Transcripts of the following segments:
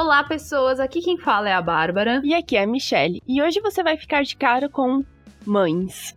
Olá, pessoas. Aqui quem fala é a Bárbara. E aqui é a Michelle. E hoje você vai ficar de cara com mães.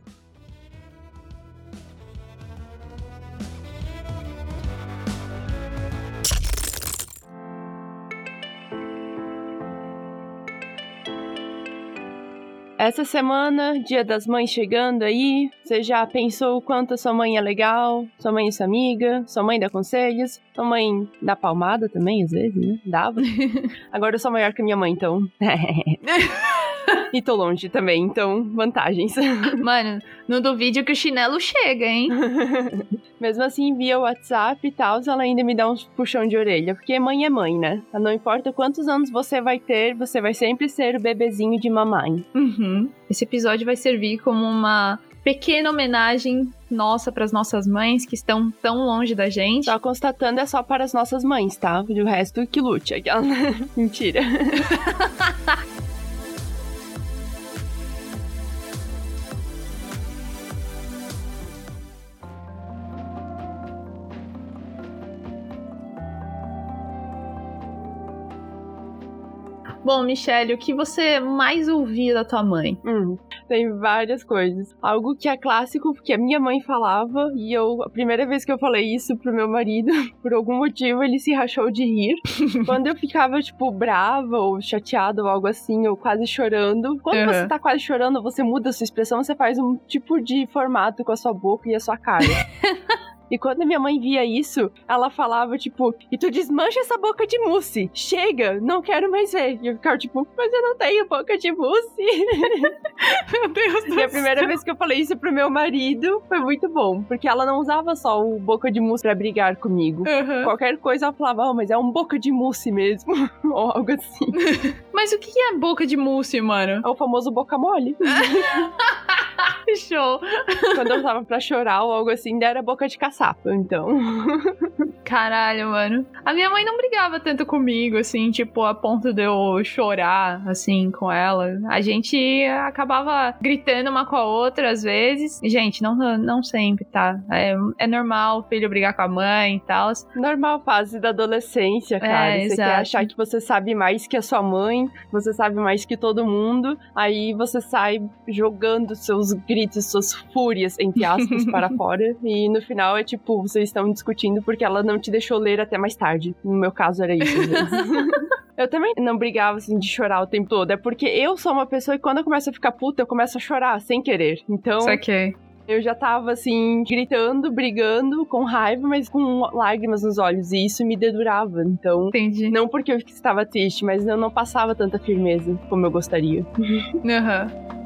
Essa semana, Dia das Mães chegando aí, você já pensou o quanto a sua mãe é legal? Sua mãe é sua amiga? Sua mãe dá conselhos? Sua mãe dá palmada também, às vezes, né? Dava. Agora eu sou maior que minha mãe, então. e tô longe também, então vantagens. Mano, não duvide que o chinelo chega, hein? Mesmo assim, via WhatsApp e tal, ela ainda me dá uns puxão de orelha, porque mãe é mãe, né? Não importa quantos anos você vai ter, você vai sempre ser o bebezinho de mamãe. Uhum. Esse episódio vai servir como uma pequena homenagem nossa para as nossas mães que estão tão longe da gente. Só constatando é só para as nossas mães, tá? O resto que lute. Mentira. Bom, Michelle, o que você mais ouvia da tua mãe? Hum, tem várias coisas. Algo que é clássico, porque a minha mãe falava, e eu, a primeira vez que eu falei isso pro meu marido, por algum motivo ele se rachou de rir. quando eu ficava, tipo, brava ou chateada ou algo assim, ou quase chorando. Quando uhum. você tá quase chorando, você muda a sua expressão, você faz um tipo de formato com a sua boca e a sua cara. E quando minha mãe via isso, ela falava, tipo, e tu desmancha essa boca de mousse. Chega, não quero mais ver. E eu ficava, tipo, mas eu não tenho boca de mousse. meu Deus do E a primeira vez que eu falei isso pro meu marido foi muito bom. Porque ela não usava só o boca de mousse pra brigar comigo. Uhum. Qualquer coisa ela falava, oh, mas é um boca de mousse mesmo. Ou algo assim. mas o que é boca de mousse, mano? É o famoso boca mole. Show. Quando eu tava pra chorar ou algo assim, era boca de caçapa, então. Caralho, mano. A minha mãe não brigava tanto comigo, assim, tipo, a ponto de eu chorar, assim, com ela. A gente acabava gritando uma com a outra às vezes. Gente, não, não sempre, tá? É, é normal o filho brigar com a mãe e tal. Normal fase da adolescência, cara. É, você exato. quer achar que você sabe mais que a sua mãe, você sabe mais que todo mundo, aí você sai jogando seus gritos, suas fúrias, entre aspas, para fora. E no final é tipo, vocês estão discutindo porque ela não te deixou ler até mais tarde. No meu caso era isso. eu também não brigava assim de chorar o tempo todo. É porque eu sou uma pessoa que quando eu começo a ficar puta, eu começo a chorar sem querer. Então. Saquei. Eu já tava assim, gritando, brigando, com raiva, mas com lágrimas nos olhos. E isso me dedurava. Então. Entendi. Não porque eu estava triste, mas eu não passava tanta firmeza como eu gostaria. Aham. Uhum.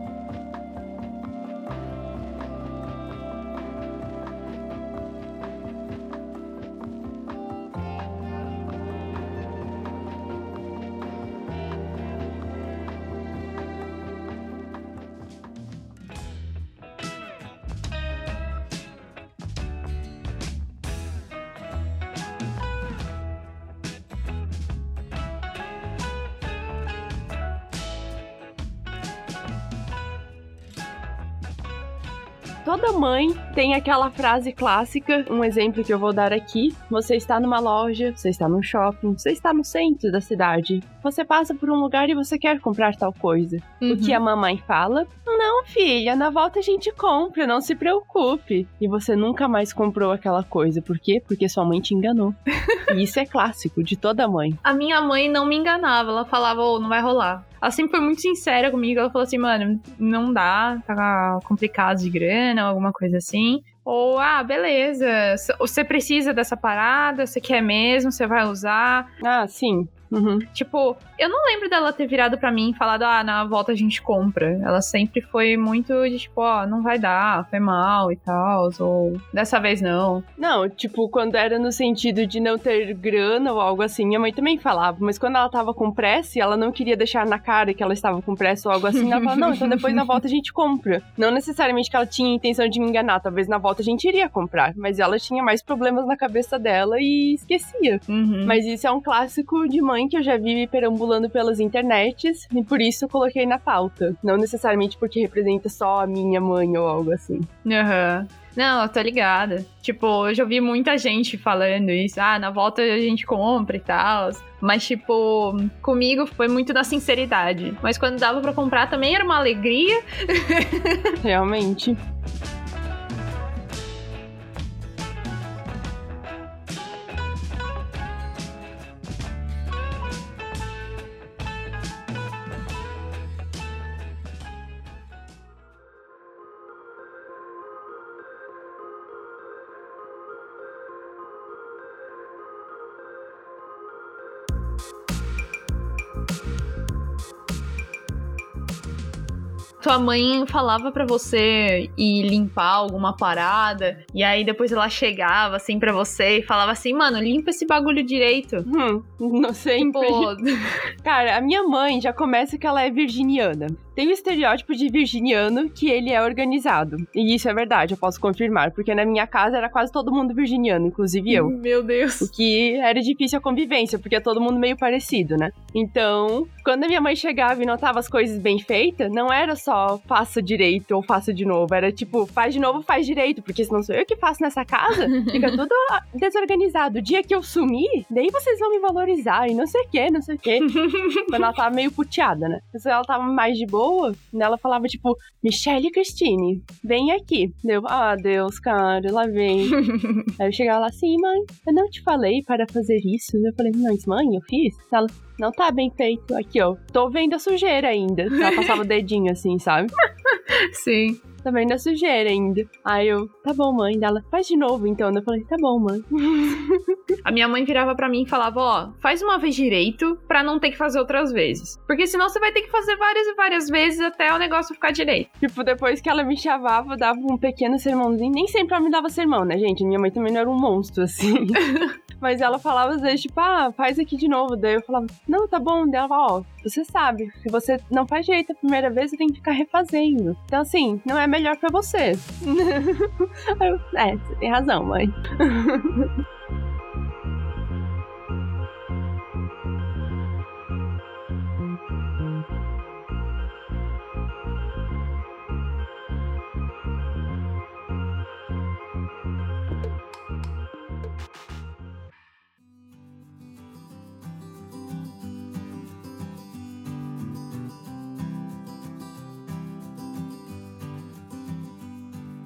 Toda mãe tem aquela frase clássica, um exemplo que eu vou dar aqui. Você está numa loja, você está num shopping, você está no centro da cidade. Você passa por um lugar e você quer comprar tal coisa. Uhum. O que uhum. a mamãe fala? Não, filha, na volta a gente compra, não se preocupe. E você nunca mais comprou aquela coisa. Por quê? Porque sua mãe te enganou. e isso é clássico de toda mãe. A minha mãe não me enganava, ela falava, oh, não vai rolar. Ela sempre foi muito sincera comigo. Ela falou assim, mano, não dá, tá complicado de grana, alguma coisa assim. Ou, ah, beleza, você precisa dessa parada, você quer mesmo, você vai usar. Ah, sim. Uhum. Tipo, eu não lembro dela ter virado para mim e falado, ah, na volta a gente compra. Ela sempre foi muito de tipo, ó, oh, não vai dar, foi mal e tal, ou dessa vez não. Não, tipo, quando era no sentido de não ter grana ou algo assim, minha mãe também falava, mas quando ela tava com pressa e ela não queria deixar na cara que ela estava com pressa ou algo assim, ela falava, não, então depois na volta a gente compra. Não necessariamente que ela tinha intenção de me enganar, talvez na volta a gente iria comprar, mas ela tinha mais problemas na cabeça dela e esquecia. Uhum. Mas isso é um clássico de mãe mãe que eu já vi perambulando pelas internets e por isso eu coloquei na pauta. Não necessariamente porque representa só a minha mãe ou algo assim. Aham. Uhum. Não, eu tô ligada. Tipo, eu já ouvi muita gente falando isso. Ah, na volta a gente compra e tal. Mas, tipo, comigo foi muito na sinceridade. Mas quando dava para comprar também era uma alegria. Realmente. Tua mãe falava para você ir limpar alguma parada, e aí depois ela chegava assim para você e falava assim, mano, limpa esse bagulho direito. Hum, não sempre. Tipo... Cara, a minha mãe já começa que ela é virginiana. Tem o estereótipo de virginiano que ele é organizado. E isso é verdade, eu posso confirmar, porque na minha casa era quase todo mundo virginiano, inclusive eu. Meu Deus. O que era difícil a convivência, porque é todo mundo meio parecido, né? Então, quando a minha mãe chegava e notava as coisas bem feitas, não era só faça direito ou faça de novo, era tipo, faz de novo, faz direito, porque senão sou eu que faço nessa casa, fica tudo desorganizado. O dia que eu sumir, daí vocês vão me valorizar e não sei o que, não sei o que. quando ela tava meio puteada, né? Mas ela tava mais de boa ela falava, tipo, Michelle Christine, vem aqui. Deu, ah, Deus, cara, lá vem. Aí eu chegava lá assim, mãe, eu não te falei para fazer isso. Eu falei, mas mãe, eu fiz. Ela, não tá bem feito. Aqui, ó, tô vendo a sujeira ainda. Ela passava o dedinho assim, sabe? Sim também da sujeira ainda. Aí eu, tá bom, mãe. Ela, faz de novo então. Eu falei, tá bom, mãe. A minha mãe virava para mim e falava, ó, faz uma vez direito para não ter que fazer outras vezes. Porque senão você vai ter que fazer várias e várias vezes até o negócio ficar direito. Tipo, depois que ela me chamava, dava um pequeno sermãozinho. Nem sempre ela me dava sermão, né, gente? Minha mãe também não era um monstro, assim. Mas ela falava às vezes, tipo, ah, faz aqui de novo. Daí eu falava, não, tá bom. Daí ela ó, você sabe, se você não faz direito a primeira vez, você tem que ficar refazendo. Então, assim, não é melhor para você. é, tem razão, mãe.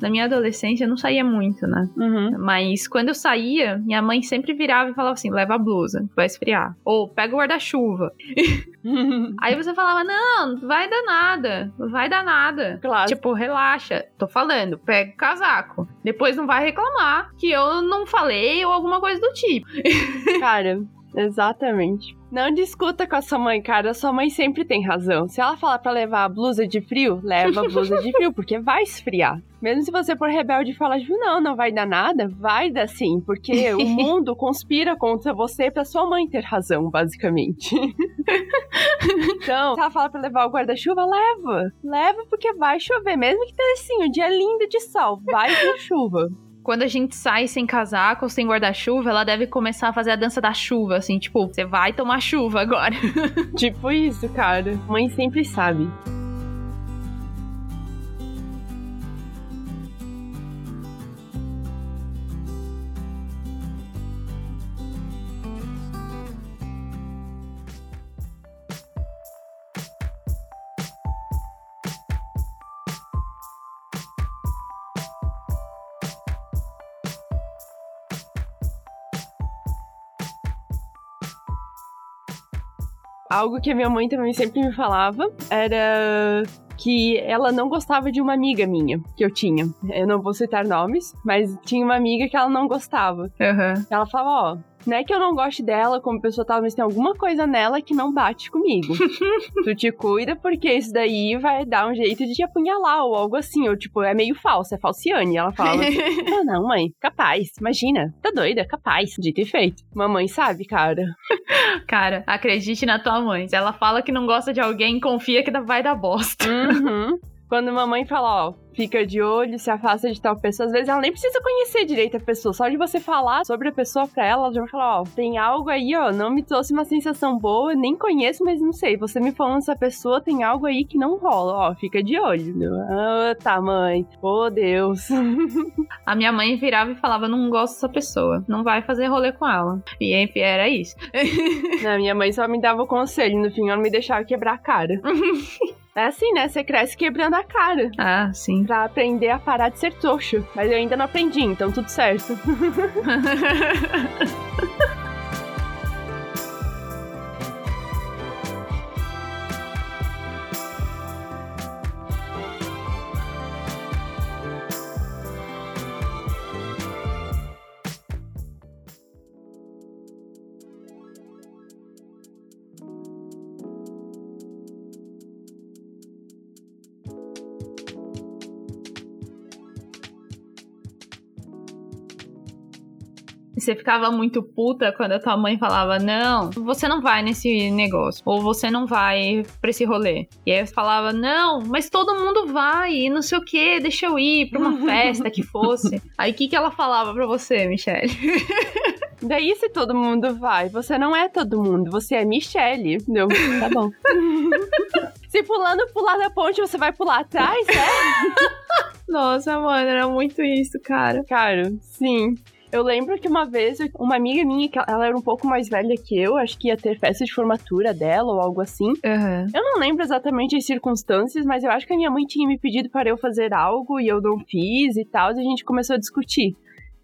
Na minha adolescência eu não saía muito, né? Uhum. Mas quando eu saía, minha mãe sempre virava e falava assim: leva a blusa, vai esfriar. Ou pega o guarda-chuva. Aí você falava: não, vai dar nada, vai dar nada. Claro. Tipo, relaxa. Tô falando, pega o casaco. Depois não vai reclamar que eu não falei ou alguma coisa do tipo. Cara, Exatamente. Não discuta com a sua mãe, cara. A sua mãe sempre tem razão. Se ela falar para levar a blusa de frio, leva a blusa de frio, porque vai esfriar. Mesmo se você for rebelde e falar, tipo, não, não vai dar nada, vai dar sim, porque o mundo conspira contra você pra sua mãe ter razão, basicamente. então, se ela fala pra levar o guarda-chuva, leva. Leva porque vai chover, mesmo que tenha assim, um dia lindo de sol, vai ter chuva quando a gente sai sem casaco sem guarda-chuva, ela deve começar a fazer a dança da chuva, assim, tipo, você vai tomar chuva agora. tipo isso, cara. Mãe sempre sabe. Algo que a minha mãe também sempre me falava era que ela não gostava de uma amiga minha que eu tinha. Eu não vou citar nomes, mas tinha uma amiga que ela não gostava. Uhum. Ela falava, ó, não é que eu não goste dela como pessoa tal, mas tem alguma coisa nela que não bate comigo. tu te cuida porque isso daí vai dar um jeito de te apunhalar ou algo assim. Ou tipo, é meio falso, é falciane. Ela fala assim, ah, não, mãe, capaz, imagina, tá doida, capaz, dito e feito. Mamãe sabe, cara. cara, acredite na tua mãe. Se ela fala que não gosta de alguém, confia que vai dar bosta. Uhum. Quando mamãe fala, ó, fica de olho, se afasta de tal pessoa. Às vezes ela nem precisa conhecer direito a pessoa, só de você falar sobre a pessoa pra ela, ela já vai falar: Ó, tem algo aí, ó, não me trouxe uma sensação boa, nem conheço, mas não sei. Você me falando essa pessoa, tem algo aí que não rola, ó, fica de olho. Ah, tá, mãe. Oh, Deus. a minha mãe virava e falava: Não gosto dessa pessoa, não vai fazer rolê com ela. E enfim, era isso. não, minha mãe só me dava o conselho, no fim ela me deixava quebrar a cara. É assim, né? Você cresce quebrando a cara. Ah, sim. Pra aprender a parar de ser trouxa. Mas eu ainda não aprendi, então tudo certo. você ficava muito puta quando a tua mãe falava: Não, você não vai nesse negócio. Ou você não vai pra esse rolê. E aí você falava: Não, mas todo mundo vai, e não sei o que, deixa eu ir pra uma festa que fosse. Aí o que, que ela falava pra você, Michelle? Daí, se todo mundo vai, você não é todo mundo, você é Michelle. Deu, tá bom. se pulando pular da ponte, você vai pular atrás, é? Nossa, mano, era muito isso, cara. Cara, sim. Eu lembro que uma vez, uma amiga minha, ela era um pouco mais velha que eu, acho que ia ter festa de formatura dela ou algo assim. Uhum. Eu não lembro exatamente as circunstâncias, mas eu acho que a minha mãe tinha me pedido para eu fazer algo e eu não fiz e tal, e a gente começou a discutir.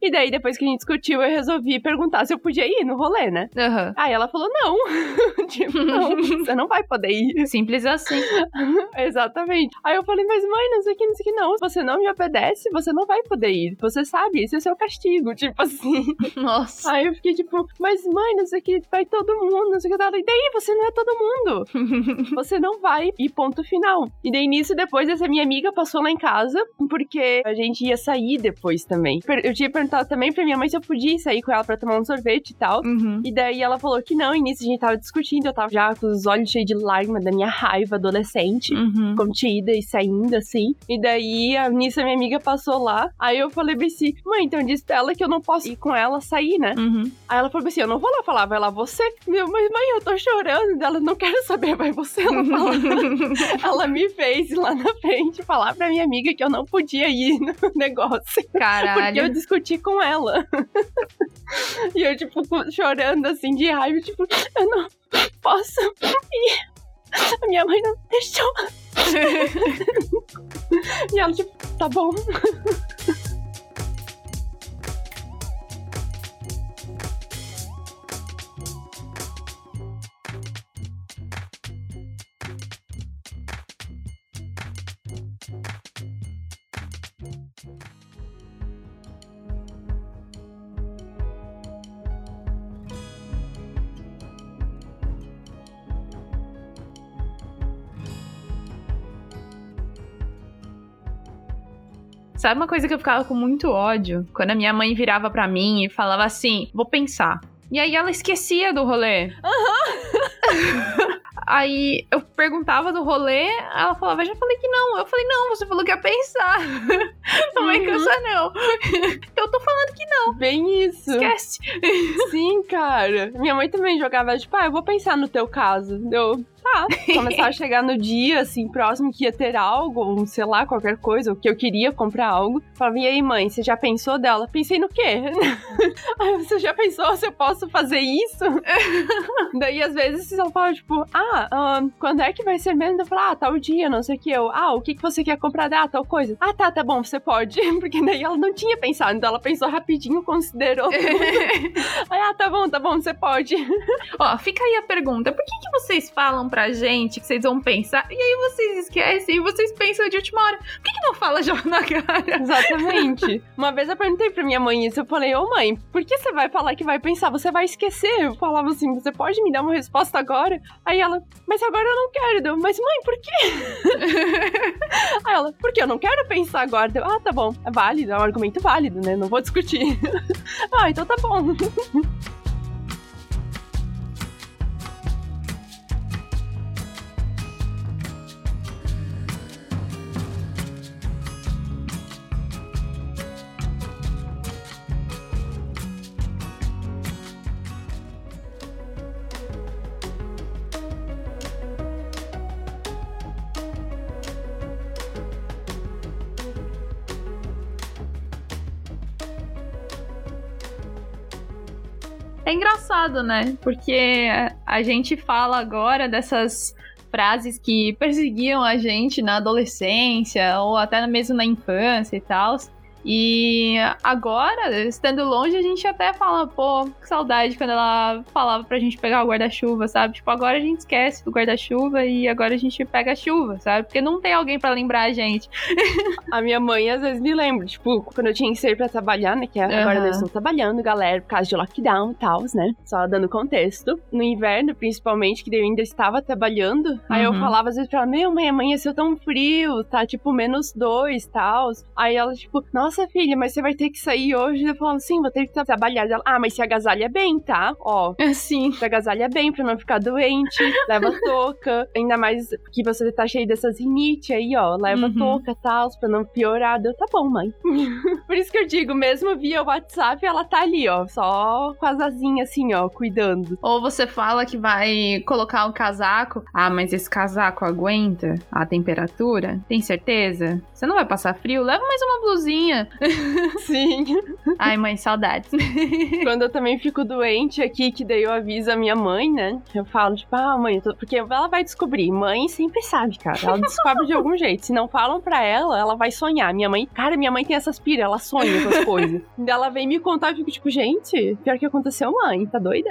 E daí, depois que a gente discutiu, eu resolvi perguntar se eu podia ir no rolê, né? Uhum. Aí ela falou: não. tipo, não, você não vai poder ir. Simples assim. Exatamente. Aí eu falei, mas mãe, não sei o que, não sei o que, não. Se você não me obedece, você não vai poder ir. Você sabe, esse é o seu castigo. Tipo assim. Nossa. Aí eu fiquei tipo, mas mãe, não sei o que, vai todo mundo, não sei o que. Ela, e daí, você não é todo mundo. você não vai. E ponto final. E daí nisso, depois, essa minha amiga passou lá em casa, porque a gente ia sair depois também. Eu tinha perguntado perguntado também pra minha mãe se eu podia sair com ela pra tomar um sorvete e tal. Uhum. E daí ela falou que não, e nisso a gente tava discutindo, eu tava já com os olhos cheios de lágrimas da minha raiva adolescente, uhum. contida e saindo assim. E daí, a, nisso a minha amiga passou lá, aí eu falei bem assim, mãe, então disse pra ela que eu não posso ir com ela sair, né? Uhum. Aí ela falou assim, eu não vou lá falar, vai lá você. Meu, mas mãe, eu tô chorando. Ela, não quero saber, vai você. Ela falou. ela me fez lá na frente falar pra minha amiga que eu não podia ir no negócio. Caralho. Porque eu discuti com ela. e eu, tipo, chorando assim de raiva, tipo, eu não posso ir. A minha mãe não deixou. e ela, tipo, tá bom. Sabe uma coisa que eu ficava com muito ódio? Quando a minha mãe virava para mim e falava assim: vou pensar. E aí ela esquecia do rolê. Aham. Uhum. Aí eu perguntava do rolê, ela falava, já falei que não. Eu falei, não, você falou que ia pensar. Não é que eu sou não. Eu tô falando que não. Bem isso. Esquece. Sim, cara. Minha mãe também jogava, tipo, ah, eu vou pensar no teu caso. Eu, tá. Começar a chegar no dia, assim, próximo que ia ter algo, ou sei lá, qualquer coisa, ou que eu queria comprar algo. Falava, e aí, mãe, você já pensou dela? Pensei no quê? aí, você já pensou se eu posso fazer isso? Daí, às vezes, ela fala, tipo, ah, um, quando é que vai ser mesmo? Eu falo, ah, tal dia, não sei o que. Eu, ah, o que, que você quer comprar? Ah, tal coisa. Ah, tá, tá bom, você pode. Porque daí ela não tinha pensado, então ela pensou rapidinho, considerou. aí, ah, tá bom, tá bom, você pode. Ó, fica aí a pergunta, por que, que vocês falam pra gente que vocês vão pensar, e aí vocês esquecem e vocês pensam de última hora. Por que, que não fala já na cara? Exatamente. Uma vez eu perguntei pra minha mãe isso, eu falei, ô mãe, por que você vai falar que vai pensar? Você vai esquecer. Eu falava assim, você pode me dar uma resposta agora? Aí ela, mas agora eu não quero. Eu, mas mãe, por quê? aí ela, porque eu não quero pensar agora. Eu, ah, tá bom, é válido, é um argumento válido, né? Não vou discutir. ah, então tá bom. Engraçado, né? Porque a gente fala agora dessas frases que perseguiam a gente na adolescência ou até mesmo na infância e tal. E agora, estando longe, a gente até fala, pô, que saudade quando ela falava pra gente pegar o guarda-chuva, sabe? Tipo, agora a gente esquece do guarda-chuva e agora a gente pega a chuva, sabe? Porque não tem alguém para lembrar a gente. a minha mãe às vezes me lembra, tipo, quando eu tinha que sair pra trabalhar, né? Que agora uhum. eu estou trabalhando, galera, por causa de lockdown e tal, né? Só dando contexto. No inverno, principalmente, que eu ainda estava trabalhando, uhum. aí eu uhum. falava às vezes pra ela, meu, mãe, amanheceu tão frio, tá tipo menos dois e tal. Aí ela, tipo, nossa nossa, filha, mas você vai ter que sair hoje. Eu falo, sim, vou ter que trabalhar. Ela, ah, mas se agasalha bem, tá? Ó. Sim. Se agasalha bem pra não ficar doente. leva touca. Ainda mais que você tá cheio dessas rinite aí, ó. Leva uhum. touca e tal, pra não piorar. Deu, tá bom, mãe. Por isso que eu digo, mesmo via WhatsApp, ela tá ali, ó. Só com as asinhas assim, ó, cuidando. Ou você fala que vai colocar um casaco. Ah, mas esse casaco aguenta a temperatura? Tem certeza? Você não vai passar frio? Leva mais uma blusinha. Sim. Ai, mãe, saudades. Quando eu também fico doente aqui, que daí eu aviso a minha mãe, né? Eu falo, tipo, ah, mãe, porque ela vai descobrir. Mãe sempre sabe, cara. Ela descobre de algum jeito. Se não falam pra ela, ela vai sonhar. Minha mãe, cara, minha mãe tem essas pira, ela sonha com as coisas. ela vem me contar, eu fico tipo, gente, pior que aconteceu, mãe, tá doida?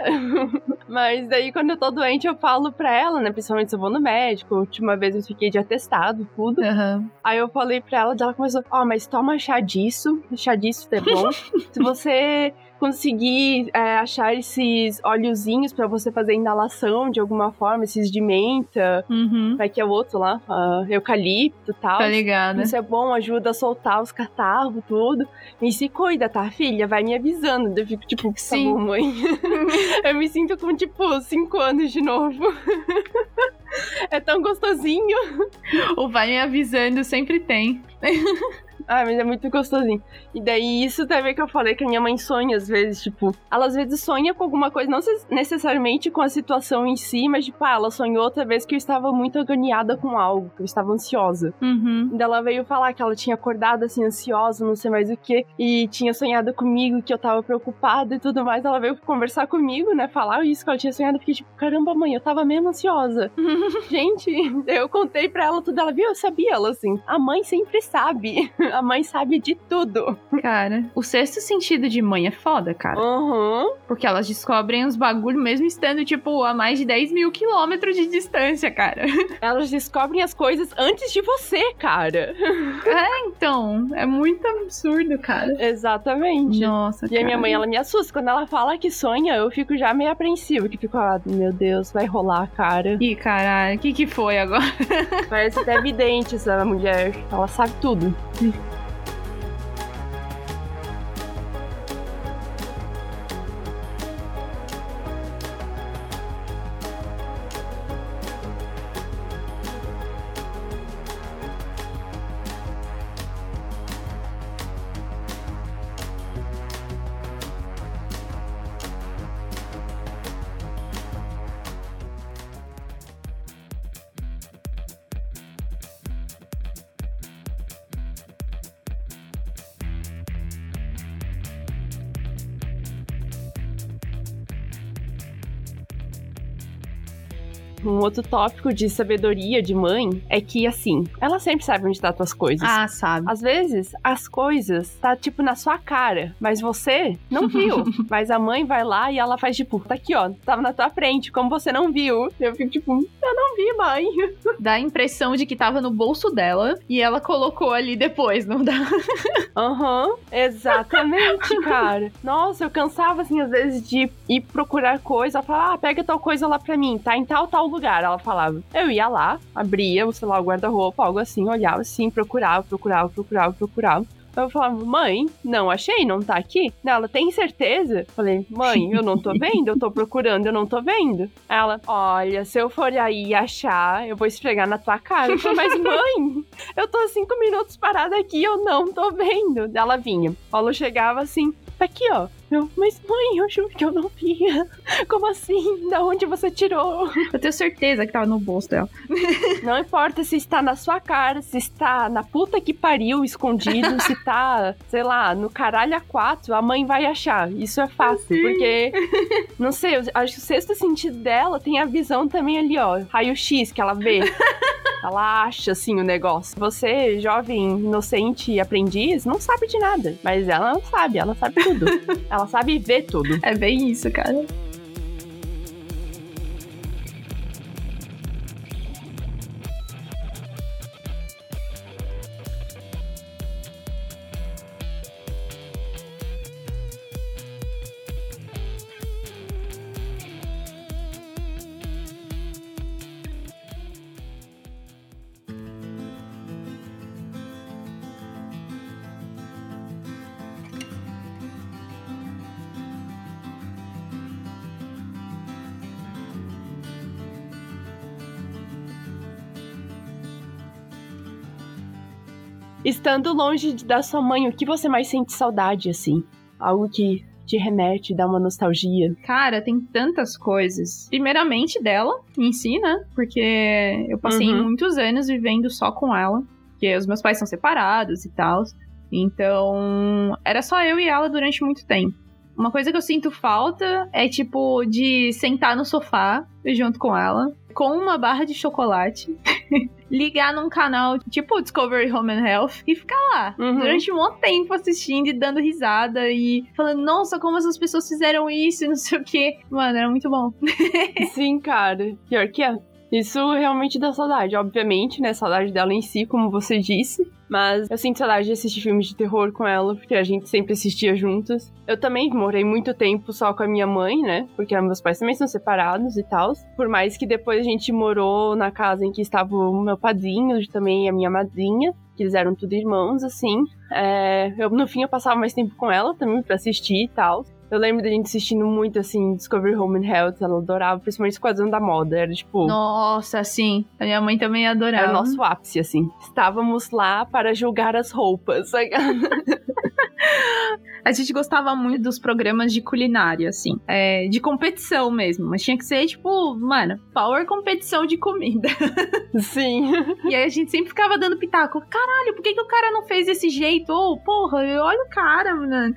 Mas daí quando eu tô doente, eu falo pra ela, né? Principalmente se eu vou no médico. A última vez eu fiquei de atestado, tudo. Uhum. Aí eu falei pra ela, ela começou, ó, oh, mas toma chá disso, chá disso é bom. Se você conseguir é, achar esses óleozinhos para você fazer inalação de alguma forma, esses de menta, uhum. vai que é outro lá, uh, eucalipto e tal. Tá ligado. Isso é bom, ajuda a soltar os catarros, tudo. E se cuida, tá, filha? Vai me avisando. Eu fico tipo, tá Sim. bom, mãe. eu me sinto com, tipo, cinco anos de novo. é tão gostosinho. O vai me avisando sempre tem. Ah, mas é muito gostosinho. E daí, isso também que eu falei que a minha mãe sonha às vezes, tipo, ela às vezes sonha com alguma coisa, não necessariamente com a situação em si, mas tipo, ah, ela sonhou outra vez que eu estava muito agoniada com algo, que eu estava ansiosa. Uhum. E ela veio falar que ela tinha acordado assim, ansiosa, não sei mais o que, e tinha sonhado comigo, que eu tava preocupada e tudo mais. Ela veio conversar comigo, né, falar isso que ela tinha sonhado. Eu fiquei tipo, caramba, mãe, eu tava mesmo ansiosa. Gente, eu contei pra ela tudo, ela viu, eu sabia, ela assim, a mãe sempre sabe. A mãe sabe de tudo. Cara, o sexto sentido de mãe é foda, cara. Uhum. Porque elas descobrem os bagulho mesmo estando, tipo, a mais de 10 mil quilômetros de distância, cara. Elas descobrem as coisas antes de você, cara. É, então. É muito absurdo, cara. Exatamente. Nossa, E cara. a minha mãe, ela me assusta. Quando ela fala que sonha, eu fico já meio apreensivo. Que fico, ah, meu Deus, vai rolar, cara. Ih, caralho, o que que foi agora? Parece até evidente essa mulher. Ela sabe tudo. Um outro tópico de sabedoria de mãe é que, assim, ela sempre sabe onde tá as tuas coisas. Ah, sabe. Às vezes, as coisas tá, tipo, na sua cara, mas você não viu. mas a mãe vai lá e ela faz, tipo, tá aqui, ó, tava na tua frente, como você não viu. Eu fico, tipo, eu não vi, mãe. Dá a impressão de que tava no bolso dela e ela colocou ali depois, não dá? Aham, uhum, exatamente, cara. Nossa, eu cansava, assim, às vezes de ir procurar coisa, falar, ah, pega tal coisa lá pra mim, tá em tal, tal lugar. Ela falava. Eu ia lá, abria, sei lá, o guarda-roupa, algo assim, olhava assim, procurava, procurava, procurava, procurava. Eu falava, mãe, não achei, não tá aqui? Ela, tem certeza? Falei, mãe, eu não tô vendo, eu tô procurando, eu não tô vendo. Ela, olha, se eu for aí achar, eu vou esfregar na tua cara. Eu falei, mas mãe, eu tô cinco minutos parada aqui, eu não tô vendo. Ela vinha. Paulo chegava assim, tá aqui, ó. Eu, mas mãe, eu juro que eu não via. Como assim? Da onde você tirou? Eu tenho certeza que tava no bolso dela. Não importa se está na sua cara, se está na puta que pariu escondido, se tá, sei lá, no caralho a quatro, a mãe vai achar. Isso é fácil, Sim. porque, não sei, eu acho que o sexto sentido dela tem a visão também ali, ó, raio-x que ela vê. Ela acha, assim, o negócio. Você, jovem, inocente e aprendiz, não sabe de nada. Mas ela não sabe, ela sabe tudo. ela sabe ver tudo. É bem isso, cara. Estando longe da sua mãe, o que você mais sente saudade, assim? Algo que te remete, dá uma nostalgia. Cara, tem tantas coisas. Primeiramente dela em si, né? Porque eu passei Uhum. muitos anos vivendo só com ela. Porque os meus pais são separados e tal. Então, era só eu e ela durante muito tempo. Uma coisa que eu sinto falta é, tipo, de sentar no sofá junto com ela, com uma barra de chocolate, ligar num canal tipo Discovery Home and Health e ficar lá Uhum. durante um de tempo assistindo e dando risada e falando, nossa, como essas pessoas fizeram isso e não sei o que. Mano, era muito bom. Sim, cara. Pior que é. Isso realmente dá saudade, obviamente, né? Saudade dela em si, como você disse. Mas eu sinto saudade de assistir filmes de terror com ela, porque a gente sempre assistia juntas. Eu também morei muito tempo só com a minha mãe, né? Porque meus pais também são separados e tal. Por mais que depois a gente morou na casa em que estava o meu padrinho e também a minha madrinha, que eles eram tudo irmãos, assim. É, eu, no fim, eu passava mais tempo com ela também pra assistir e tal. Eu lembro da gente assistindo muito, assim, Discovery Home and Health. Ela adorava, principalmente Esquadrão da Moda. Era, tipo... Nossa, sim. A minha mãe também adorava. Era o nosso ápice, assim. Estávamos lá para julgar as roupas. A gente gostava muito dos programas de culinária, assim. É, de competição mesmo. Mas tinha que ser, tipo, mano, power competição de comida. Sim. E aí a gente sempre ficava dando pitaco. Caralho, por que, que o cara não fez desse jeito? Ou, porra, olha o cara, mano.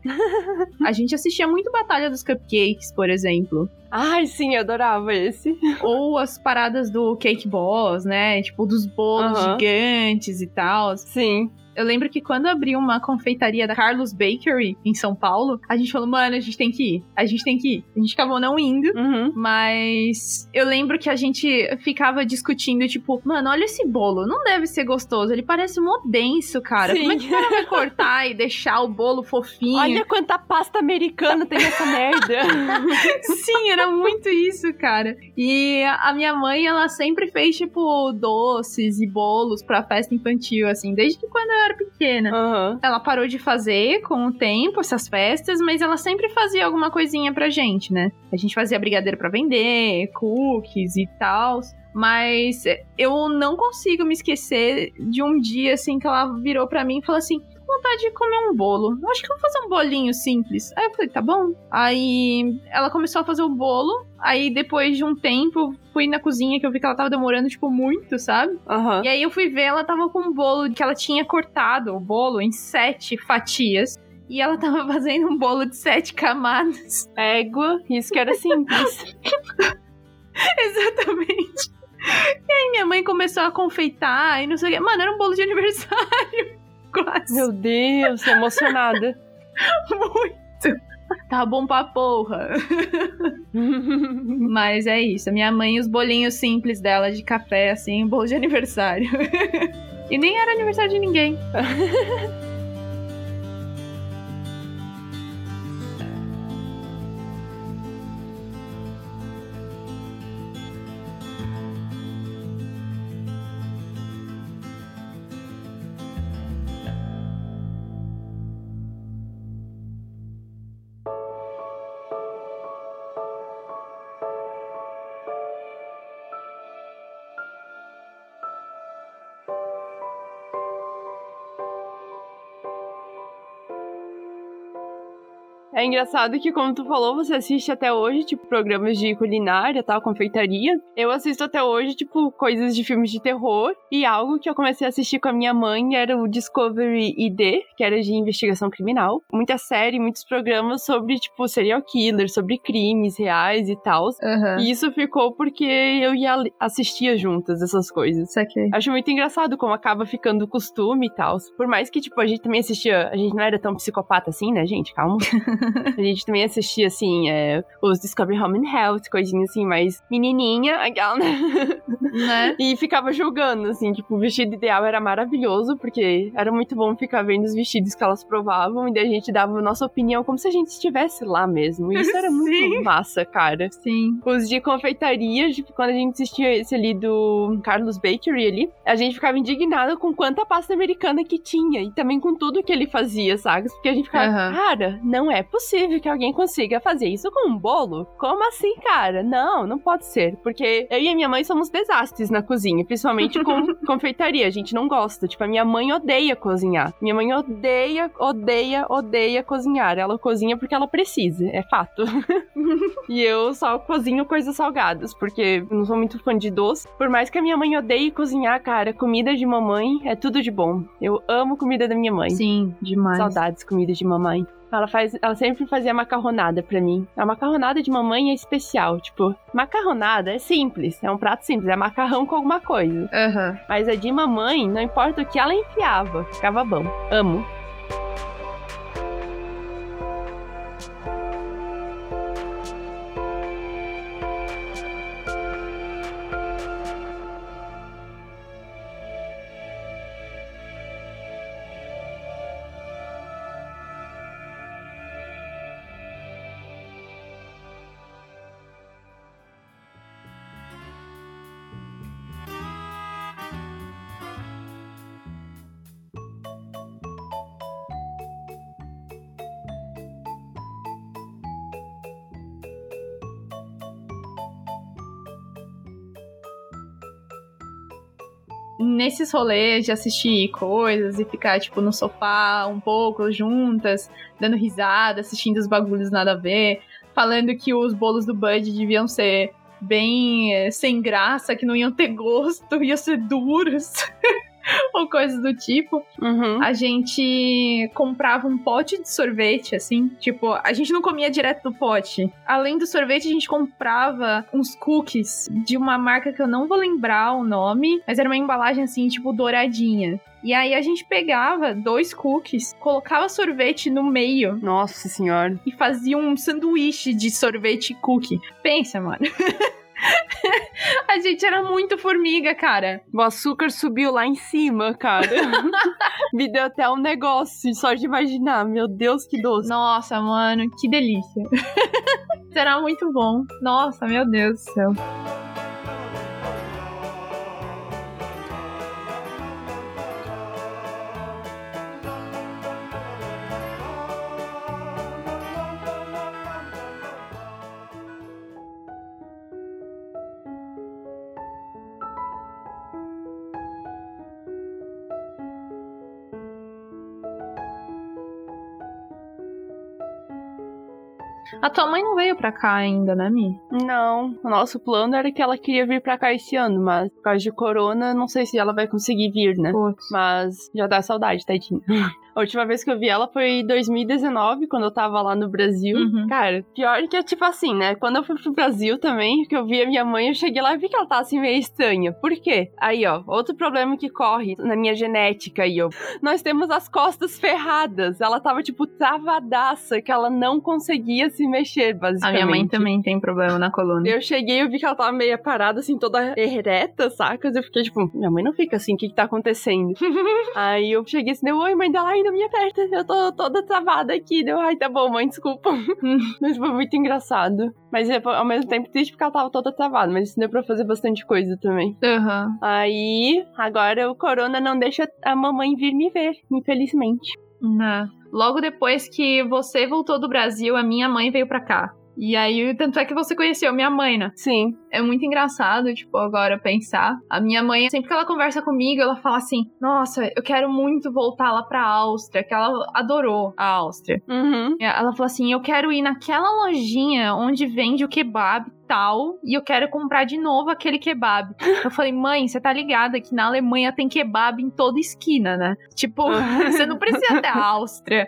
a gente assistia muito Batalha dos Cupcakes, por exemplo. Ai, sim, eu adorava esse. Ou as paradas do Cake Boss, né? Tipo, dos bolos Aham. gigantes e tal. Sim. Eu lembro que quando abriu uma confeitaria da Carlos Bakery em São Paulo, a gente falou, mano, a gente tem que ir. A gente tem que ir. A gente acabou não indo. Uhum. Mas eu lembro que a gente ficava discutindo, tipo, mano, olha esse bolo, não deve ser gostoso. Ele parece mó denso, cara. Sim. Como é que o cara vai cortar e deixar o bolo fofinho? Olha quanta pasta americana tem nessa merda. Sim, era muito isso, cara. E a minha mãe, ela sempre fez, tipo, doces e bolos pra festa infantil, assim, desde que quando eu era pequena. Aham. Ela parou de fazer com o tempo essas festas, mas ela sempre fazia alguma coisinha pra gente, né? A gente fazia brigadeiro pra vender, cookies e tal. Mas eu não consigo me esquecer de um dia assim que ela virou pra mim e falou assim: "Tô com vontade de comer um bolo. Eu acho que eu vou fazer um bolinho simples. Aí eu falei, tá bom. Aí ela começou a fazer o bolo. Aí depois de um tempo, fui na cozinha que eu vi que ela tava demorando, tipo, muito, sabe? Aham. E aí eu fui ver, ela tava com um bolo que ela tinha cortado o bolo em sete fatias. E ela tava fazendo um bolo de sete camadas. Égua, isso que era simples. Exatamente. E aí minha mãe começou a confeitar e não sei o que. Mano, era um bolo de aniversário. Quase. Meu Deus, tô emocionada. Muito. Tá bom pra porra. Mas é isso. Minha mãe, os bolinhos simples dela de café, assim, bolo de aniversário. e nem era aniversário de ninguém. É engraçado que, como tu falou, você assiste até hoje, tipo, programas de culinária, tal, confeitaria. Eu assisto até hoje, tipo, coisas de filmes de terror. E algo que eu comecei a assistir com a minha mãe era o Discovery ID, que era de investigação criminal. Muita série, muitos programas sobre, tipo, serial killer, sobre crimes reais e tal. Uhum. E isso ficou porque eu ia assistia juntas essas coisas. Acho muito engraçado como acaba ficando costume e tal. Por mais que, tipo, a gente também assistia. A gente não era tão psicopata assim, né, gente? Calma. a gente também assistia, assim, é, os Discovery Home and Health, coisinhas assim, mais menininha, aquela, né? Né? E ficava julgando, assim, tipo, o vestido ideal era maravilhoso, porque era muito bom ficar vendo os vestidos que elas provavam, e daí a gente dava a nossa opinião como se a gente estivesse lá mesmo. E isso era muito Sim. massa, cara. Sim. Os de confeitaria, tipo, quando a gente assistia esse ali do Carlos Bakery ali, a gente ficava indignado com quanta pasta americana que tinha e também com tudo que ele fazia, sabe? Porque a gente ficava, Aham. cara, não é possível que alguém consiga fazer isso com um bolo? Como assim, cara? Não, não pode ser. Porque eu e a minha mãe somos desastres na cozinha, principalmente com confeitaria. A gente não gosta. Tipo, a minha mãe odeia cozinhar. Minha mãe odeia, odeia, odeia cozinhar. Ela cozinha porque ela precisa, é fato. E eu só cozinho coisas salgadas, porque eu não sou muito fã de doce. Por mais que a minha mãe odeie cozinhar, cara, comida de mamãe é tudo de bom. Eu amo comida da minha mãe. Sim, demais. Saudades comida de mamãe. Ela faz, ela sempre fazia macarronada pra mim. A macarronada de mamãe é especial, tipo, macarronada é simples, é um prato simples, é macarrão com alguma coisa. Aham. Mas a de mamãe, não importa o que ela enfiava, ficava bom. Amo. Nesses rolês de assistir coisas e ficar, tipo, no sofá um pouco juntas, dando risada, assistindo os bagulhos nada a ver, falando que os bolos do Bud deviam ser bem eh, sem graça, que não iam ter gosto, iam ser duros. Ou coisas do tipo. Uhum. a gente comprava um pote de sorvete, assim. Tipo, a gente não comia direto do pote. Além do sorvete, a gente comprava uns cookies de uma marca que eu não vou lembrar o nome, mas era uma embalagem assim, tipo, douradinha. E aí a gente pegava dois cookies, colocava sorvete no meio Nossa senhora. e fazia um sanduíche de sorvete e cookie. Pensa, mano. a gente era muito formiga, cara. O açúcar subiu lá em cima, cara. Me deu até um negócio só de imaginar. Meu Deus, que doce. Nossa, mano, que delícia. Será muito bom. Nossa, meu Deus do céu. Tua mãe não veio pra cá ainda, né, Mi? Não, o nosso plano era que ela queria vir pra cá esse ano, mas por causa de corona, não sei se ela vai conseguir vir, né? Mas já dá saudade, tadinha. A última vez que eu vi ela foi em 2019, quando eu tava lá no Brasil. Uhum. Cara, pior que é tipo assim, né? Quando eu fui pro Brasil também, que eu vi a minha mãe, eu cheguei lá e vi que ela tava assim meio estranha. Por quê? Aí, ó, outro problema que corre na minha genética aí, ó. Nós temos as costas ferradas. Ela tava, tipo, travadaça, que ela não conseguia se mexer, A basicamente. minha mãe também tem problema na coluna. Eu cheguei, eu vi que ela tava meio parada, assim, toda ereta, sacas? Eu fiquei tipo, minha mãe não fica assim, o que que tá acontecendo? Aí eu cheguei assim, deu, oi, mãe, dá lá na minha perto, eu tô toda travada aqui. Deu, ai, tá bom, mãe, desculpa. mas foi muito engraçado. Mas é, ao mesmo tempo triste porque ela tava toda travada, mas isso deu pra fazer bastante coisa também. Aham. Aí, agora o corona não deixa a mamãe vir me ver, infelizmente. Né. Logo depois que você voltou do Brasil, a minha mãe veio pra cá. E aí, tanto é que você conheceu minha mãe, né? Sim. É muito engraçado, tipo, agora pensar. A minha mãe, sempre que ela conversa comigo, ela fala assim: Nossa, eu quero muito voltar lá pra Áustria, que ela adorou a Áustria. Uhum. Ela falou assim: Eu quero ir naquela lojinha onde vende o kebab tal, e eu quero comprar de novo aquele kebab. Eu falei, mãe, você tá ligada que na Alemanha tem kebab em toda esquina, né? Tipo, você não precisa ter a Áustria.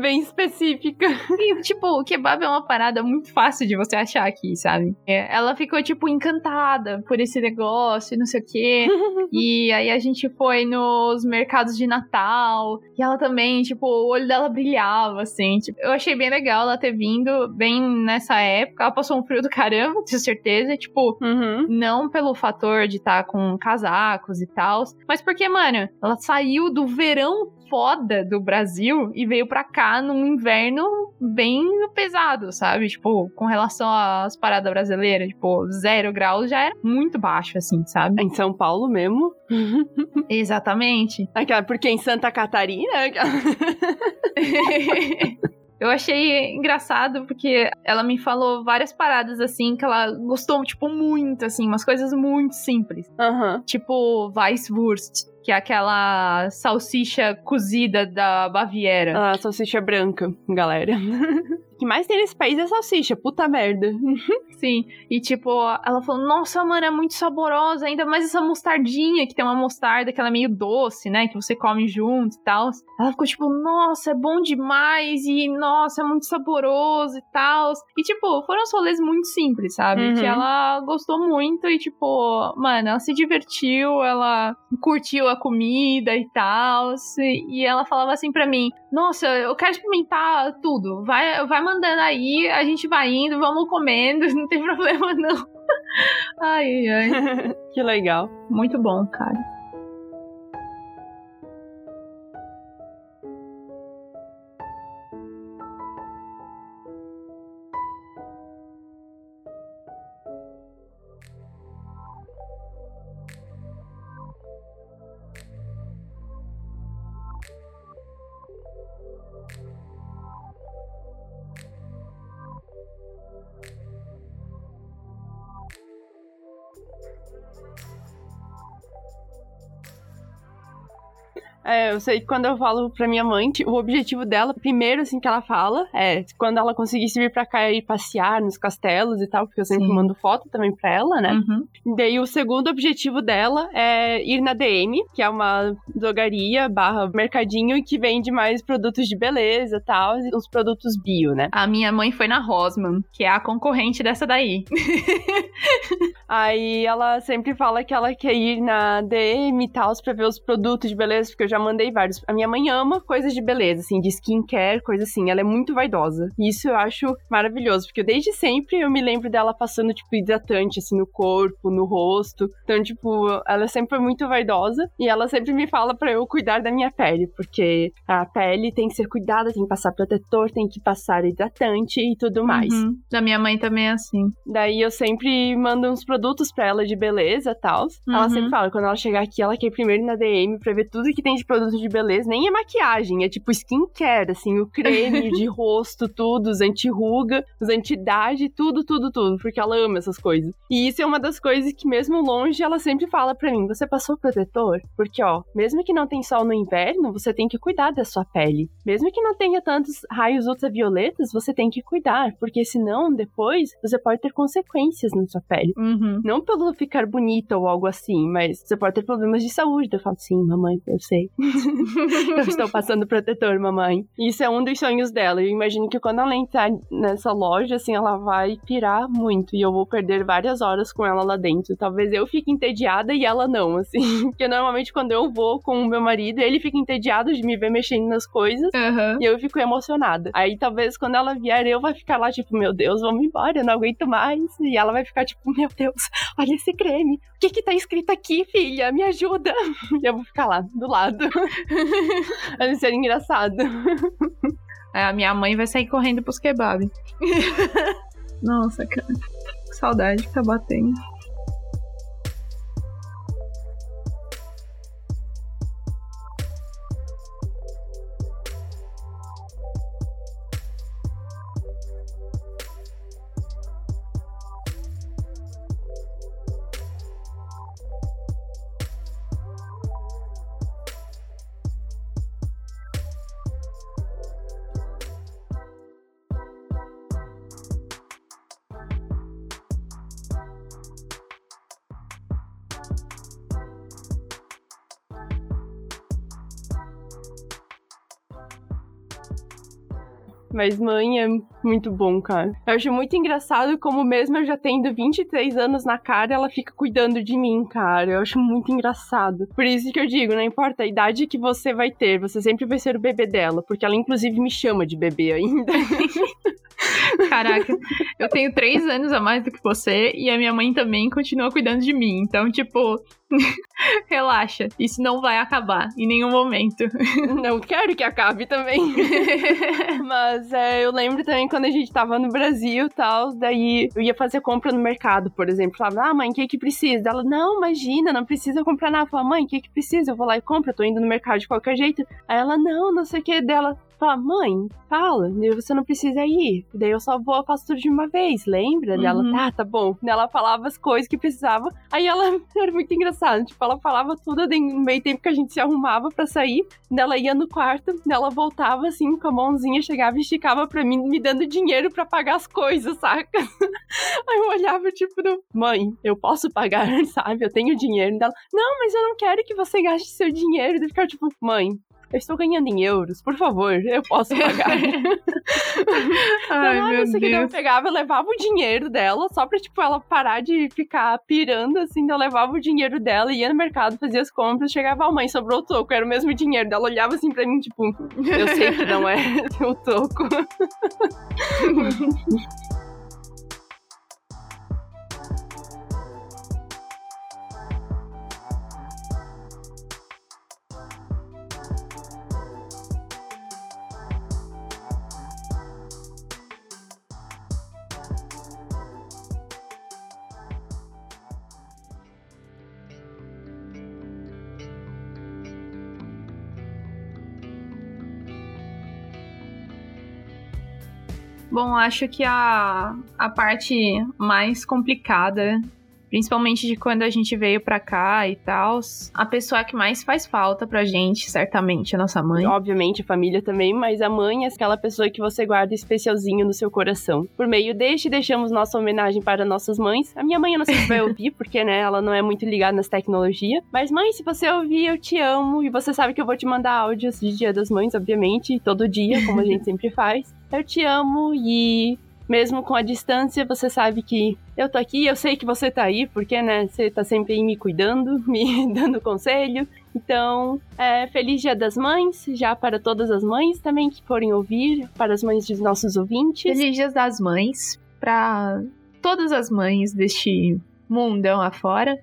Bem específica. E, tipo, o kebab é uma parada muito fácil de você achar aqui, sabe? É, ela ficou, tipo, encantada por esse negócio e não sei o quê. e aí a gente foi nos mercados de Natal. E ela também, tipo, o olho dela brilhava, assim. Tipo, eu achei bem legal ela ter vindo bem nessa época. Ela passou um frio do caramba, tenho certeza. Tipo, Uhum. não pelo fator de estar com casacos e tal, mas porque, mano, ela saiu do verão foda do Brasil e veio pra cá num inverno bem pesado, sabe? Tipo, com relação às paradas brasileiras, tipo, zero graus já era muito baixo, assim, sabe? Em São Paulo mesmo. Exatamente. Aquela, porque em Santa Catarina. Eu achei engraçado porque ela me falou várias paradas assim que ela gostou, tipo, muito, assim, umas coisas muito simples. Aham. Tipo, Weisswurst, que é aquela salsicha cozida da Baviera. A salsicha branca, galera. O que mais tem nesse país é salsicha, puta merda. Sim. E tipo, ela falou: Nossa, mano, é muito saborosa. Ainda mais essa mostardinha, que tem uma mostarda que ela é meio doce, né? Que você come junto e tal. Ela ficou tipo: Nossa, é bom demais. E nossa, é muito saboroso e tal. E tipo, foram os rolês muito simples, sabe? Uhum. Que ela gostou muito e tipo, mano, ela se divertiu, ela curtiu a comida e tal. E ela falava assim pra mim: Nossa, eu quero experimentar tudo. Vai, vai mandando aí, a gente vai indo, vamos comendo, não tem problema não. Ai, ai, ai. que legal. Muito bom, cara. É, eu sei que quando eu falo pra minha mãe, o objetivo dela, primeiro, assim, que ela fala, é quando ela conseguisse vir pra cá e passear nos castelos e tal, porque eu sempre Sim. mando foto também pra ela, né? Uhum. Daí o segundo objetivo dela é ir na DM, que é uma drogaria barra mercadinho que vende mais produtos de beleza e tal, e uns produtos bio, né? A minha mãe foi na Rosman, que é a concorrente dessa daí. Aí ela sempre fala que ela quer ir na DM e tal pra ver os produtos de beleza, porque eu já mandei vários. A minha mãe ama coisas de beleza, assim, de skincare, coisa assim. Ela é muito vaidosa. E isso eu acho maravilhoso, porque desde sempre eu me lembro dela passando, tipo, hidratante, assim, no corpo, no rosto. Então, tipo, ela sempre foi muito vaidosa. E ela sempre me fala pra eu cuidar da minha pele, porque a pele tem que ser cuidada, tem que passar protetor, tem que passar hidratante e tudo mais. Uhum. Da minha mãe também é assim. Daí eu sempre mando uns produtos pra ela de beleza e tal. Ela Uhum. sempre fala, quando ela chegar aqui, ela quer ir primeiro na DM pra ver tudo que tem de produto de beleza. Nem é maquiagem, é tipo skincare, assim, o creme de rosto, tudo, os anti-ruga, os anti-idade, tudo, tudo, tudo. Porque ela ama essas coisas. E isso é uma das coisas que, mesmo longe, ela sempre fala pra mim: você passou protetor? Porque, ó, mesmo que não tem sol no inverno, você tem que cuidar da sua pele. Mesmo que não tenha tantos raios ultravioletas, você tem que cuidar. Porque senão, depois, você pode ter consequências na sua pele. Uhum. Não pelo ficar bonita ou algo assim, mas você pode ter problemas de saúde. Eu falo, sim, mamãe, eu sei. Eu estou passando protetor, mamãe. Isso é um dos sonhos dela. Eu imagino que quando ela entrar nessa loja, assim, ela vai pirar muito. E eu vou perder várias horas com ela lá dentro. Talvez eu fique entediada e ela não, assim. Porque normalmente quando eu vou com o meu marido, ele fica entediado de me ver mexendo nas coisas. Uhum. E eu fico emocionada. Aí talvez quando ela vier, eu vai ficar lá, tipo, meu Deus, vamos embora, eu não aguento mais. E ela vai ficar, tipo, meu Deus, olha esse creme. O que que tá escrito aqui, filha? Me ajuda. E eu vou ficar lá, do lado. Vai ser engraçado. Aí A minha mãe vai sair correndo pros kebab. Nossa, cara. Que saudade que tá batendo. Mas mãe é muito bom, cara. Eu acho muito engraçado como mesmo eu já tendo 23 anos na cara, ela fica cuidando de mim, cara. Eu acho muito engraçado. Por isso que eu digo, não importa a idade que você vai ter, você sempre vai ser o bebê dela, porque ela inclusive me chama de bebê ainda. Caraca, eu tenho três anos a mais do que você e a minha mãe também continua cuidando de mim. Então, tipo, relaxa, isso não vai acabar em nenhum momento. Não quero que acabe também. Mas é, eu lembro também quando a gente tava no Brasil e tal, daí eu ia fazer compra no mercado, por exemplo. Falava, ah, mãe, o que que precisa? Ela, não, imagina, não precisa comprar nada. Eu falava, mãe, o que que precisa? Eu vou lá e compro, eu tô indo no mercado de qualquer jeito. Aí ela, não, não sei o que dela. Fala, mãe, fala, você não precisa ir. Daí eu só vou, faço tudo de uma vez, lembra? Uhum. Dela, tá, tá bom. Ela falava as coisas que precisava. Aí ela era muito engraçada. Tipo, ela falava tudo no meio tempo que a gente se arrumava para sair. Ela ia no quarto, ela voltava assim, com a mãozinha, chegava e esticava pra mim, me dando dinheiro para pagar as coisas, saca? Aí eu olhava, tipo, mãe, eu posso pagar, sabe? Eu tenho dinheiro. Dela, não, mas eu não quero que você gaste seu dinheiro. Daí ficar tipo, mãe, eu estou ganhando em euros, por favor, eu posso pagar. Ai, meu Deus. Que eu pegava, eu levava o dinheiro dela, só pra, tipo, ela parar de ficar pirando, assim, eu levava o dinheiro dela, ia no mercado, fazia as compras, chegava, a mãe, sobrou o toco, era o mesmo dinheiro dela, olhava assim pra mim, tipo, eu sei que não é o toco. Bom, acho que a, a parte mais complicada principalmente de quando a gente veio pra cá e tal. A pessoa que mais faz falta pra gente, certamente, a nossa mãe. Obviamente, a família também, mas a mãe é aquela pessoa que você guarda especialzinho no seu coração. Por meio deste, deixamos nossa homenagem para nossas mães. A minha mãe eu não sei se vai ouvir, porque, né, ela não é muito ligada nas tecnologias. Mas, mãe, se você ouvir, eu te amo. E você sabe que eu vou te mandar áudios de Dia das Mães, obviamente, todo dia, como a gente sempre faz. Eu te amo e mesmo com a distância, você sabe que eu tô aqui, eu sei que você tá aí, porque, né, você tá sempre aí me cuidando, me dando conselho. Então, é, feliz Dia das Mães, já para todas as mães também que forem ouvir, para as mães dos nossos ouvintes. Feliz Dia das Mães para todas as mães deste mundão afora.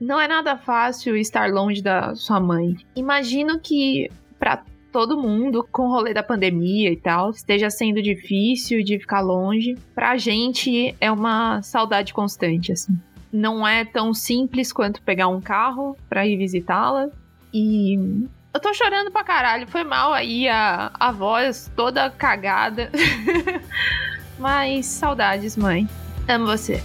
Não é nada fácil estar longe da sua mãe. Imagino que para todo mundo com o rolê da pandemia e tal, esteja sendo difícil de ficar longe. Pra gente é uma saudade constante, assim. Não é tão simples quanto pegar um carro pra ir visitá-la. E eu tô chorando pra caralho. Foi mal aí a, a voz toda cagada. Mas saudades, mãe. Amo você.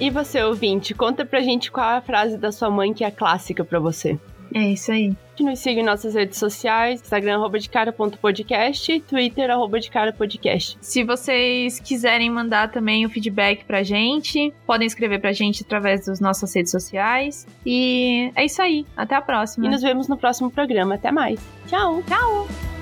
E você, ouvinte, conta pra gente qual é a frase da sua mãe que é clássica pra você. É isso aí. Nos siga em nossas redes sociais, Instagram, arroba de cara.podcast, Twitter, arroba de cara podcast. Se vocês quiserem mandar também o feedback pra gente, podem escrever pra gente através das nossas redes sociais. E é isso aí. Até a próxima. E nos vemos no próximo programa. Até mais. Tchau. Tchau.